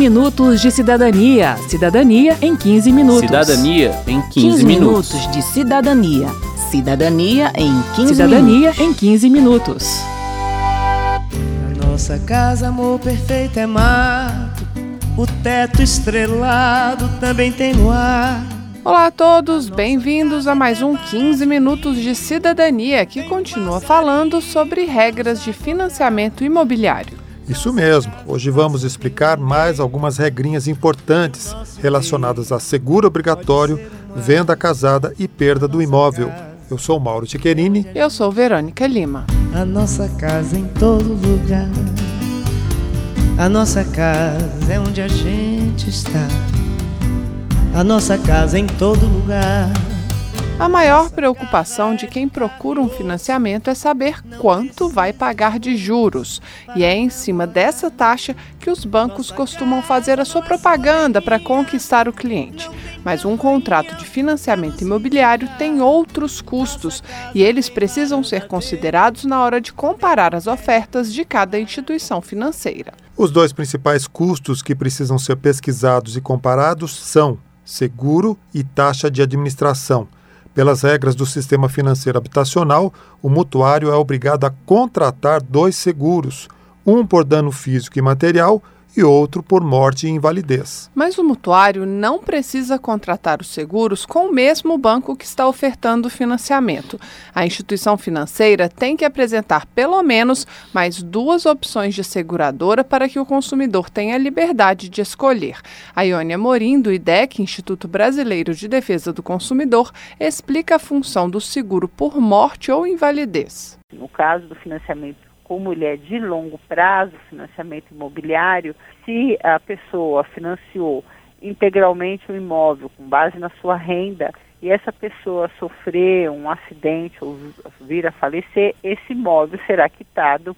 minutos de cidadania. Cidadania em 15 minutos. Cidadania em 15, 15 minutos. minutos de cidadania. Cidadania em 15 Cidadania minutos. em 15 minutos. A nossa casa, amor perfeito, é mato. O teto estrelado também tem luar. Olá a todos, bem-vindos a mais um 15 Minutos de Cidadania, que continua falando sobre regras de financiamento imobiliário. Isso mesmo. Hoje vamos explicar mais algumas regrinhas importantes relacionadas a seguro obrigatório, venda casada e perda do imóvel. Eu sou Mauro Tiquerini. Eu sou Verônica Lima. A nossa casa em todo lugar. A nossa casa é onde a gente está. A nossa casa em todo lugar. A maior preocupação de quem procura um financiamento é saber quanto vai pagar de juros. E é em cima dessa taxa que os bancos costumam fazer a sua propaganda para conquistar o cliente. Mas um contrato de financiamento imobiliário tem outros custos e eles precisam ser considerados na hora de comparar as ofertas de cada instituição financeira. Os dois principais custos que precisam ser pesquisados e comparados são seguro e taxa de administração. Pelas regras do sistema financeiro habitacional, o mutuário é obrigado a contratar dois seguros, um por dano físico e material e outro por morte e invalidez. Mas o mutuário não precisa contratar os seguros com o mesmo banco que está ofertando o financiamento. A instituição financeira tem que apresentar pelo menos mais duas opções de seguradora para que o consumidor tenha a liberdade de escolher. A Iônia Morim, do IDEC, Instituto Brasileiro de Defesa do Consumidor, explica a função do seguro por morte ou invalidez. No caso do financiamento com mulher de longo prazo, financiamento imobiliário, se a pessoa financiou integralmente o imóvel com base na sua renda e essa pessoa sofrer um acidente ou vir a falecer, esse imóvel será quitado,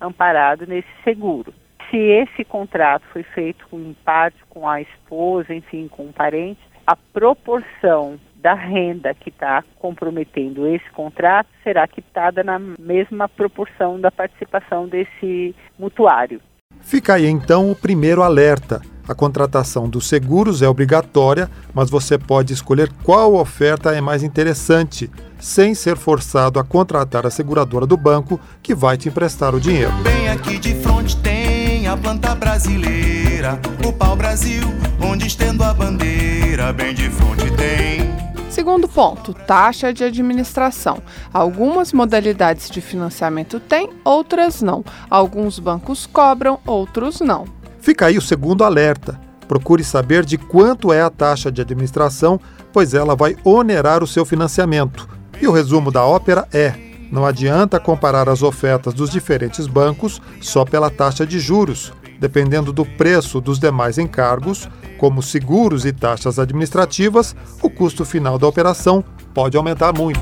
amparado nesse seguro. Se esse contrato foi feito com parte com a esposa, enfim, com um parente, a proporção da renda que está comprometendo esse contrato será quitada na mesma proporção da participação desse mutuário. Fica aí então o primeiro alerta. A contratação dos seguros é obrigatória, mas você pode escolher qual oferta é mais interessante, sem ser forçado a contratar a seguradora do banco que vai te emprestar o dinheiro. Bem aqui de frente tem a planta brasileira, o pau Brasil, onde estendo a bandeira, bem de frente tem. Segundo ponto, taxa de administração. Algumas modalidades de financiamento têm, outras não. Alguns bancos cobram, outros não. Fica aí o segundo alerta. Procure saber de quanto é a taxa de administração, pois ela vai onerar o seu financiamento. E o resumo da ópera é: não adianta comparar as ofertas dos diferentes bancos só pela taxa de juros. Dependendo do preço dos demais encargos, como seguros e taxas administrativas, o custo final da operação pode aumentar muito.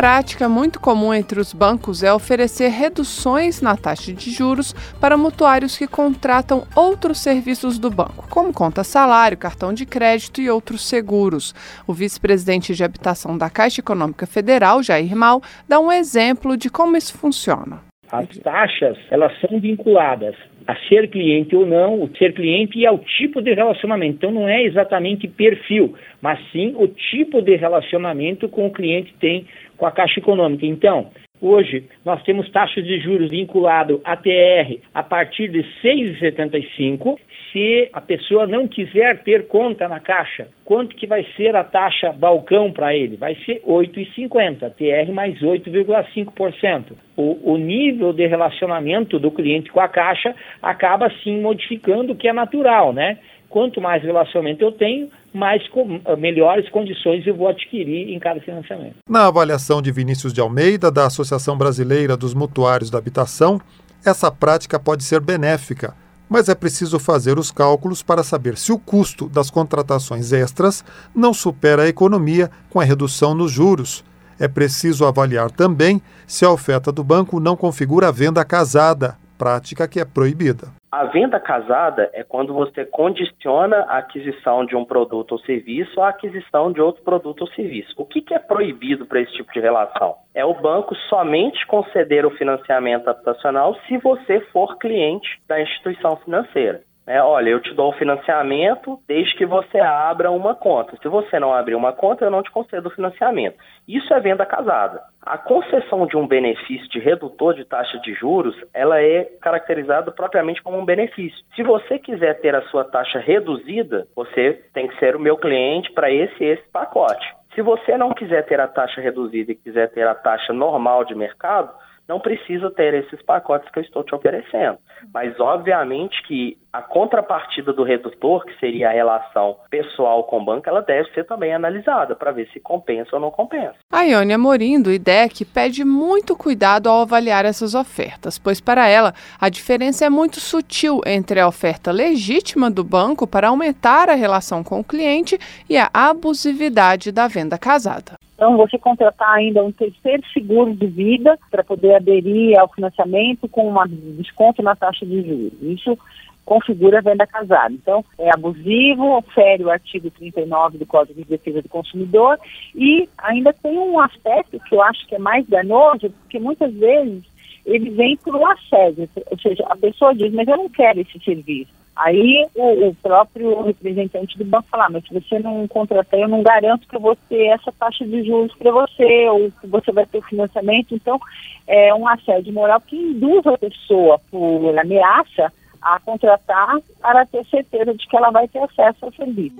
Prática muito comum entre os bancos é oferecer reduções na taxa de juros para mutuários que contratam outros serviços do banco, como conta salário, cartão de crédito e outros seguros. O vice-presidente de habitação da Caixa Econômica Federal, Jair Mal, dá um exemplo de como isso funciona. As taxas, elas são vinculadas a ser cliente ou não, o ser cliente e ao tipo de relacionamento. Então não é exatamente perfil, mas sim o tipo de relacionamento com o cliente tem com a Caixa Econômica. Então, hoje nós temos taxas de juros vinculado a TR a partir de 6,75. Se a pessoa não quiser ter conta na Caixa, quanto que vai ser a taxa balcão para ele? Vai ser 8,50, TR mais 8,5%. O, o nível de relacionamento do cliente com a Caixa acaba sim modificando o que é natural, né? Quanto mais relacionamento eu tenho, mais com, melhores condições eu vou adquirir em cada financiamento. Na avaliação de Vinícius de Almeida, da Associação Brasileira dos Mutuários da Habitação, essa prática pode ser benéfica, mas é preciso fazer os cálculos para saber se o custo das contratações extras não supera a economia com a redução nos juros. É preciso avaliar também se a oferta do banco não configura a venda casada, prática que é proibida. A venda casada é quando você condiciona a aquisição de um produto ou serviço à aquisição de outro produto ou serviço. O que, que é proibido para esse tipo de relação? É o banco somente conceder o financiamento habitacional se você for cliente da instituição financeira. É, olha, eu te dou o financiamento desde que você abra uma conta. Se você não abrir uma conta, eu não te concedo o financiamento. Isso é venda casada. A concessão de um benefício de redutor de taxa de juros, ela é caracterizada propriamente como um benefício. Se você quiser ter a sua taxa reduzida, você tem que ser o meu cliente para esse esse pacote. Se você não quiser ter a taxa reduzida e quiser ter a taxa normal de mercado, não precisa ter esses pacotes que eu estou te oferecendo. Mas, obviamente, que a contrapartida do redutor, que seria a relação pessoal com o banco, ela deve ser também analisada para ver se compensa ou não compensa. A Ione Amorim, do IDEC, pede muito cuidado ao avaliar essas ofertas, pois, para ela, a diferença é muito sutil entre a oferta legítima do banco para aumentar a relação com o cliente e a abusividade da venda casada. Então, você contratar ainda um terceiro seguro de vida para poder aderir ao financiamento com um desconto na taxa de juros. Isso configura a venda casada. Então, é abusivo, fere o artigo 39 do Código de Defesa do Consumidor e ainda tem um aspecto que eu acho que é mais danoso, porque muitas vezes ele vem por um assédio, ou seja, a pessoa diz, mas eu não quero esse serviço. Aí o, o, próprio representante do banco fala, ah, mas se você não contratar, eu não garanto que eu vou ter essa taxa de juros para você, ou que você vai ter financiamento. Então, é um assédio moral que induz a pessoa, por ameaça, a contratar para ter certeza de que ela vai ter acesso ao serviço.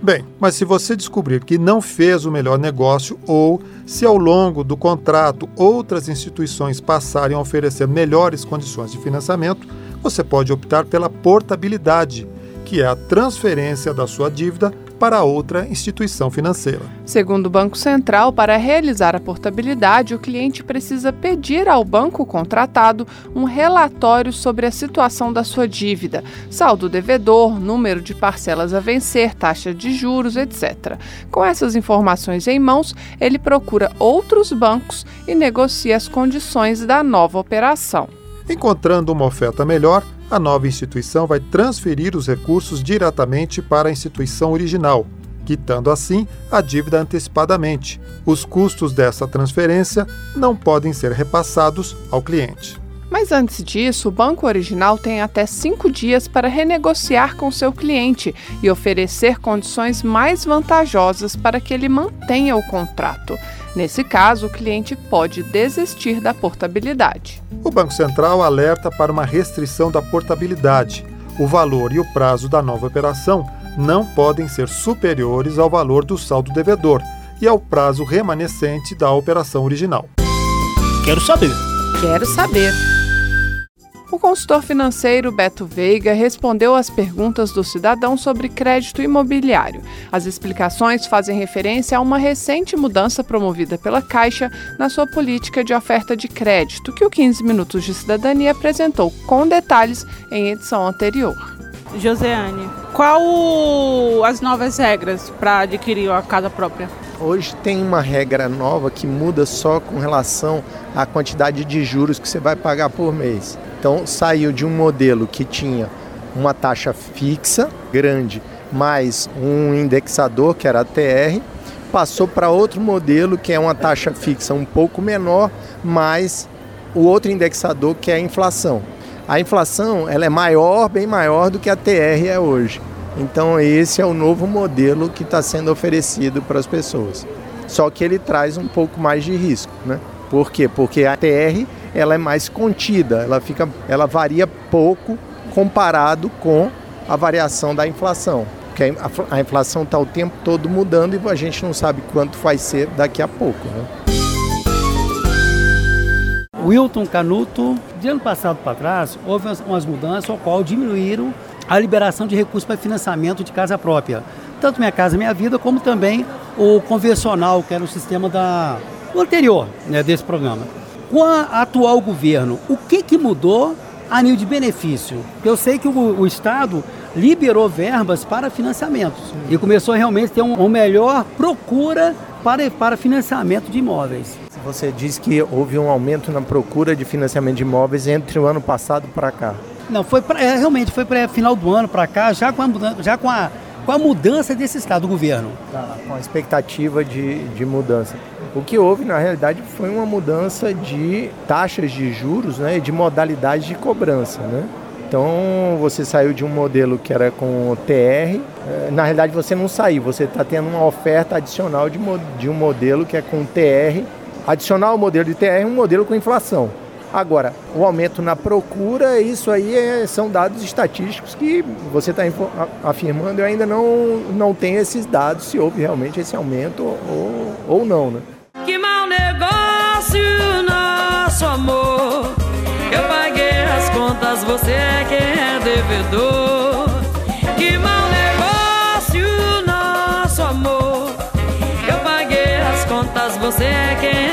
Bem, mas se você descobrir que não fez o melhor negócio ou se ao longo do contrato outras instituições passarem a oferecer melhores condições de financiamento, você pode optar pela portabilidade, que é a transferência da sua dívida para outra instituição financeira. Segundo o Banco Central, para realizar a portabilidade, o cliente precisa pedir ao banco contratado um relatório sobre a situação da sua dívida, saldo devedor, número de parcelas a vencer, taxa de juros, etc. Com essas informações em mãos, ele procura outros bancos e negocia as condições da nova operação. Encontrando uma oferta melhor, a nova instituição vai transferir os recursos diretamente para a instituição original, quitando assim a dívida antecipadamente. Os custos dessa transferência não podem ser repassados ao cliente. Mas antes disso, o banco original tem até cinco dias para renegociar com seu cliente e oferecer condições mais vantajosas para que ele mantenha o contrato. Nesse caso, o cliente pode desistir da portabilidade. O Banco Central alerta para uma restrição da portabilidade. O valor e o prazo da nova operação não podem ser superiores ao valor do saldo devedor e ao prazo remanescente da operação original. Quero saber. Quero saber. O consultor financeiro Beto Veiga respondeu às perguntas do cidadão sobre crédito imobiliário. As explicações fazem referência a uma recente mudança promovida pela Caixa na sua política de oferta de crédito, que o 15 Minutos de Cidadania apresentou com detalhes em edição anterior. Joseane, qual as novas regras para adquirir a casa própria? Hoje tem uma regra nova que muda só com relação à quantidade de juros que você vai pagar por mês. Então saiu de um modelo que tinha uma taxa fixa grande mais um indexador que era a TR, passou para outro modelo que é uma taxa fixa um pouco menor, mais o outro indexador que é a inflação. A inflação ela é maior, bem maior do que a TR é hoje. Então esse é o novo modelo que está sendo oferecido para as pessoas. Só que ele traz um pouco mais de risco, né? Por quê? Porque a TR ela é mais contida, ela fica, ela varia pouco comparado com a variação da inflação. Porque a, inflação está o tempo todo mudando e a gente não sabe quanto vai ser daqui a pouco. Né? Wilton Canuto, de ano passado para trás, houve umas mudanças ao qual diminuíram a liberação de recursos para financiamento de casa própria. Tanto Minha Casa Minha Vida, como também o convencional, que era o sistema da, o anterior né, desse programa. Com o atual governo, o que, que mudou a nível de benefício? Eu sei que o, o Estado liberou verbas para financiamentos e começou a realmente ter um, uma melhor procura para, para financiamento de imóveis. Você disse que houve um aumento na procura de financiamento de imóveis entre o ano passado para cá. Não, foi pra, é, realmente foi para final do ano para cá, já com a mudança, já com a, com a mudança desse estado do governo. Tá, com a expectativa de, de mudança. O que houve, na realidade, foi uma mudança de taxas de juros né, e de modalidade de cobrança. Né? Então você saiu de um modelo que era com TR, eh, na realidade você não saiu, você está tendo uma oferta adicional de, de um modelo que é com TR, adicional ao modelo de TR um modelo com inflação. Agora, o aumento na procura, isso aí é, são dados estatísticos que você está afirmando, eu ainda não, não tenho esses dados, se houve realmente esse aumento ou, ou não. Né? Que mau negócio, nosso amor contas, você é quem é devedor. Que mau negócio, nosso amor. Eu paguei as contas, você é quem é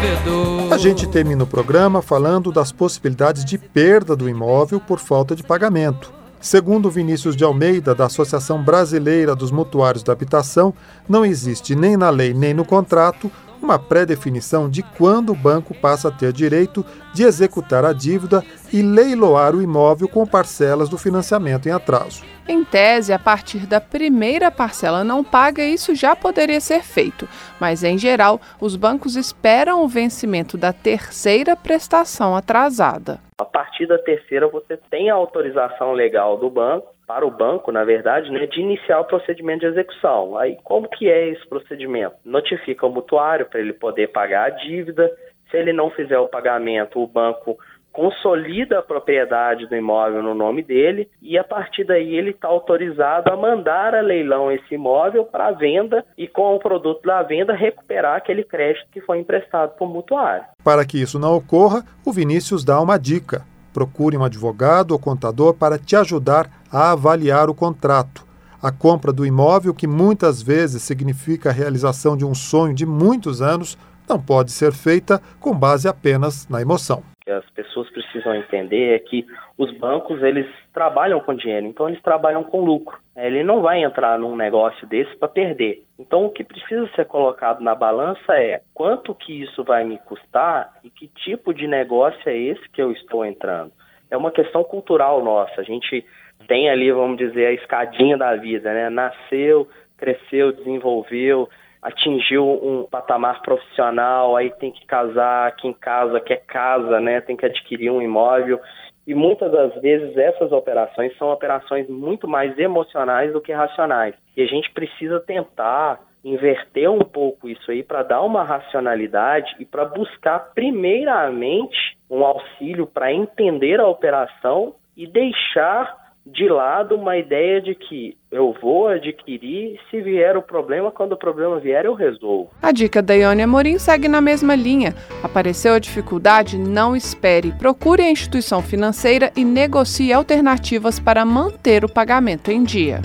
devedor. A gente termina o programa falando das possibilidades de perda do imóvel por falta de pagamento. Segundo Vinícius de Almeida, da Associação Brasileira dos Mutuários da Habitação, não existe nem na lei nem no contrato uma pré-definição de quando o banco passa a ter direito de executar a dívida e leiloar o imóvel com parcelas do financiamento em atraso. Em tese, a partir da primeira parcela não paga, isso já poderia ser feito, mas em geral, os bancos esperam o vencimento da terceira prestação atrasada. A partir da terceira, você tem a autorização legal do banco para o banco, na verdade, né, de iniciar o procedimento de execução. Aí, como que é esse procedimento? Notifica o mutuário para ele poder pagar a dívida. Se ele não fizer o pagamento, o banco consolida a propriedade do imóvel no nome dele e a partir daí ele está autorizado a mandar a leilão esse imóvel para venda e com o produto da venda recuperar aquele crédito que foi emprestado por mutuário. Para que isso não ocorra, o Vinícius dá uma dica. Procure um advogado ou contador para te ajudar a avaliar o contrato. A compra do imóvel, que muitas vezes significa a realização de um sonho de muitos anos, não pode ser feita com base apenas na emoção. Que as pessoas precisam entender é que os bancos eles trabalham com dinheiro, então eles trabalham com lucro. Ele não vai entrar num negócio desse para perder. Então o que precisa ser colocado na balança é quanto que isso vai me custar e que tipo de negócio é esse que eu estou entrando. É uma questão cultural nossa. A gente tem ali, vamos dizer, a escadinha da vida, né? Nasceu, cresceu, desenvolveu, atingiu um patamar profissional, aí tem que casar, quem casa quer casa, né? Tem que adquirir um imóvel. E muitas das vezes essas operações são operações muito mais emocionais do que racionais. E a gente precisa tentar inverter um pouco isso aí para dar uma racionalidade e para buscar primeiramente um auxílio para entender a operação e deixar de lado uma ideia de que eu vou adquirir, se vier o problema, quando o problema vier, eu resolvo. A dica da Ione Amorim segue na mesma linha. Apareceu a dificuldade? Não espere. Procure a instituição financeira e negocie alternativas para manter o pagamento em dia.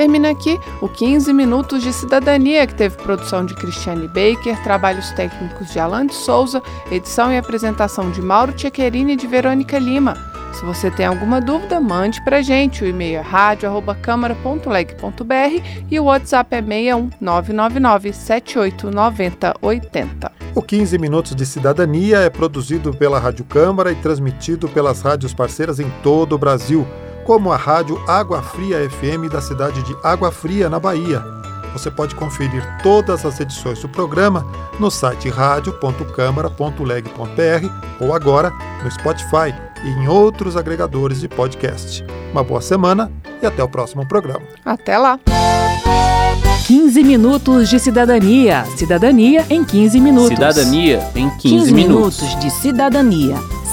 Termina aqui o 15 Minutos de Cidadania, que teve produção de Cristiane Baker, trabalhos técnicos de Alan de Souza, edição e apresentação de Mauro Tchequerini e de Verônica Lima. Se você tem alguma dúvida, mande para gente. O e-mail é radio.câmara.leg.br e o WhatsApp é 61 999 789080. O 15 Minutos de Cidadania é produzido pela Rádio Câmara e transmitido pelas rádios parceiras em todo o Brasil como a rádio Água Fria FM da cidade de Água Fria, na Bahia. Você pode conferir todas as edições do programa no site radio.câmara.leg.br ou agora no Spotify e em outros agregadores de podcast. Uma boa semana e até o próximo programa. Até lá! 15 minutos de cidadania. Cidadania em 15 minutos. Cidadania em 15, 15 minutos. minutos de cidadania.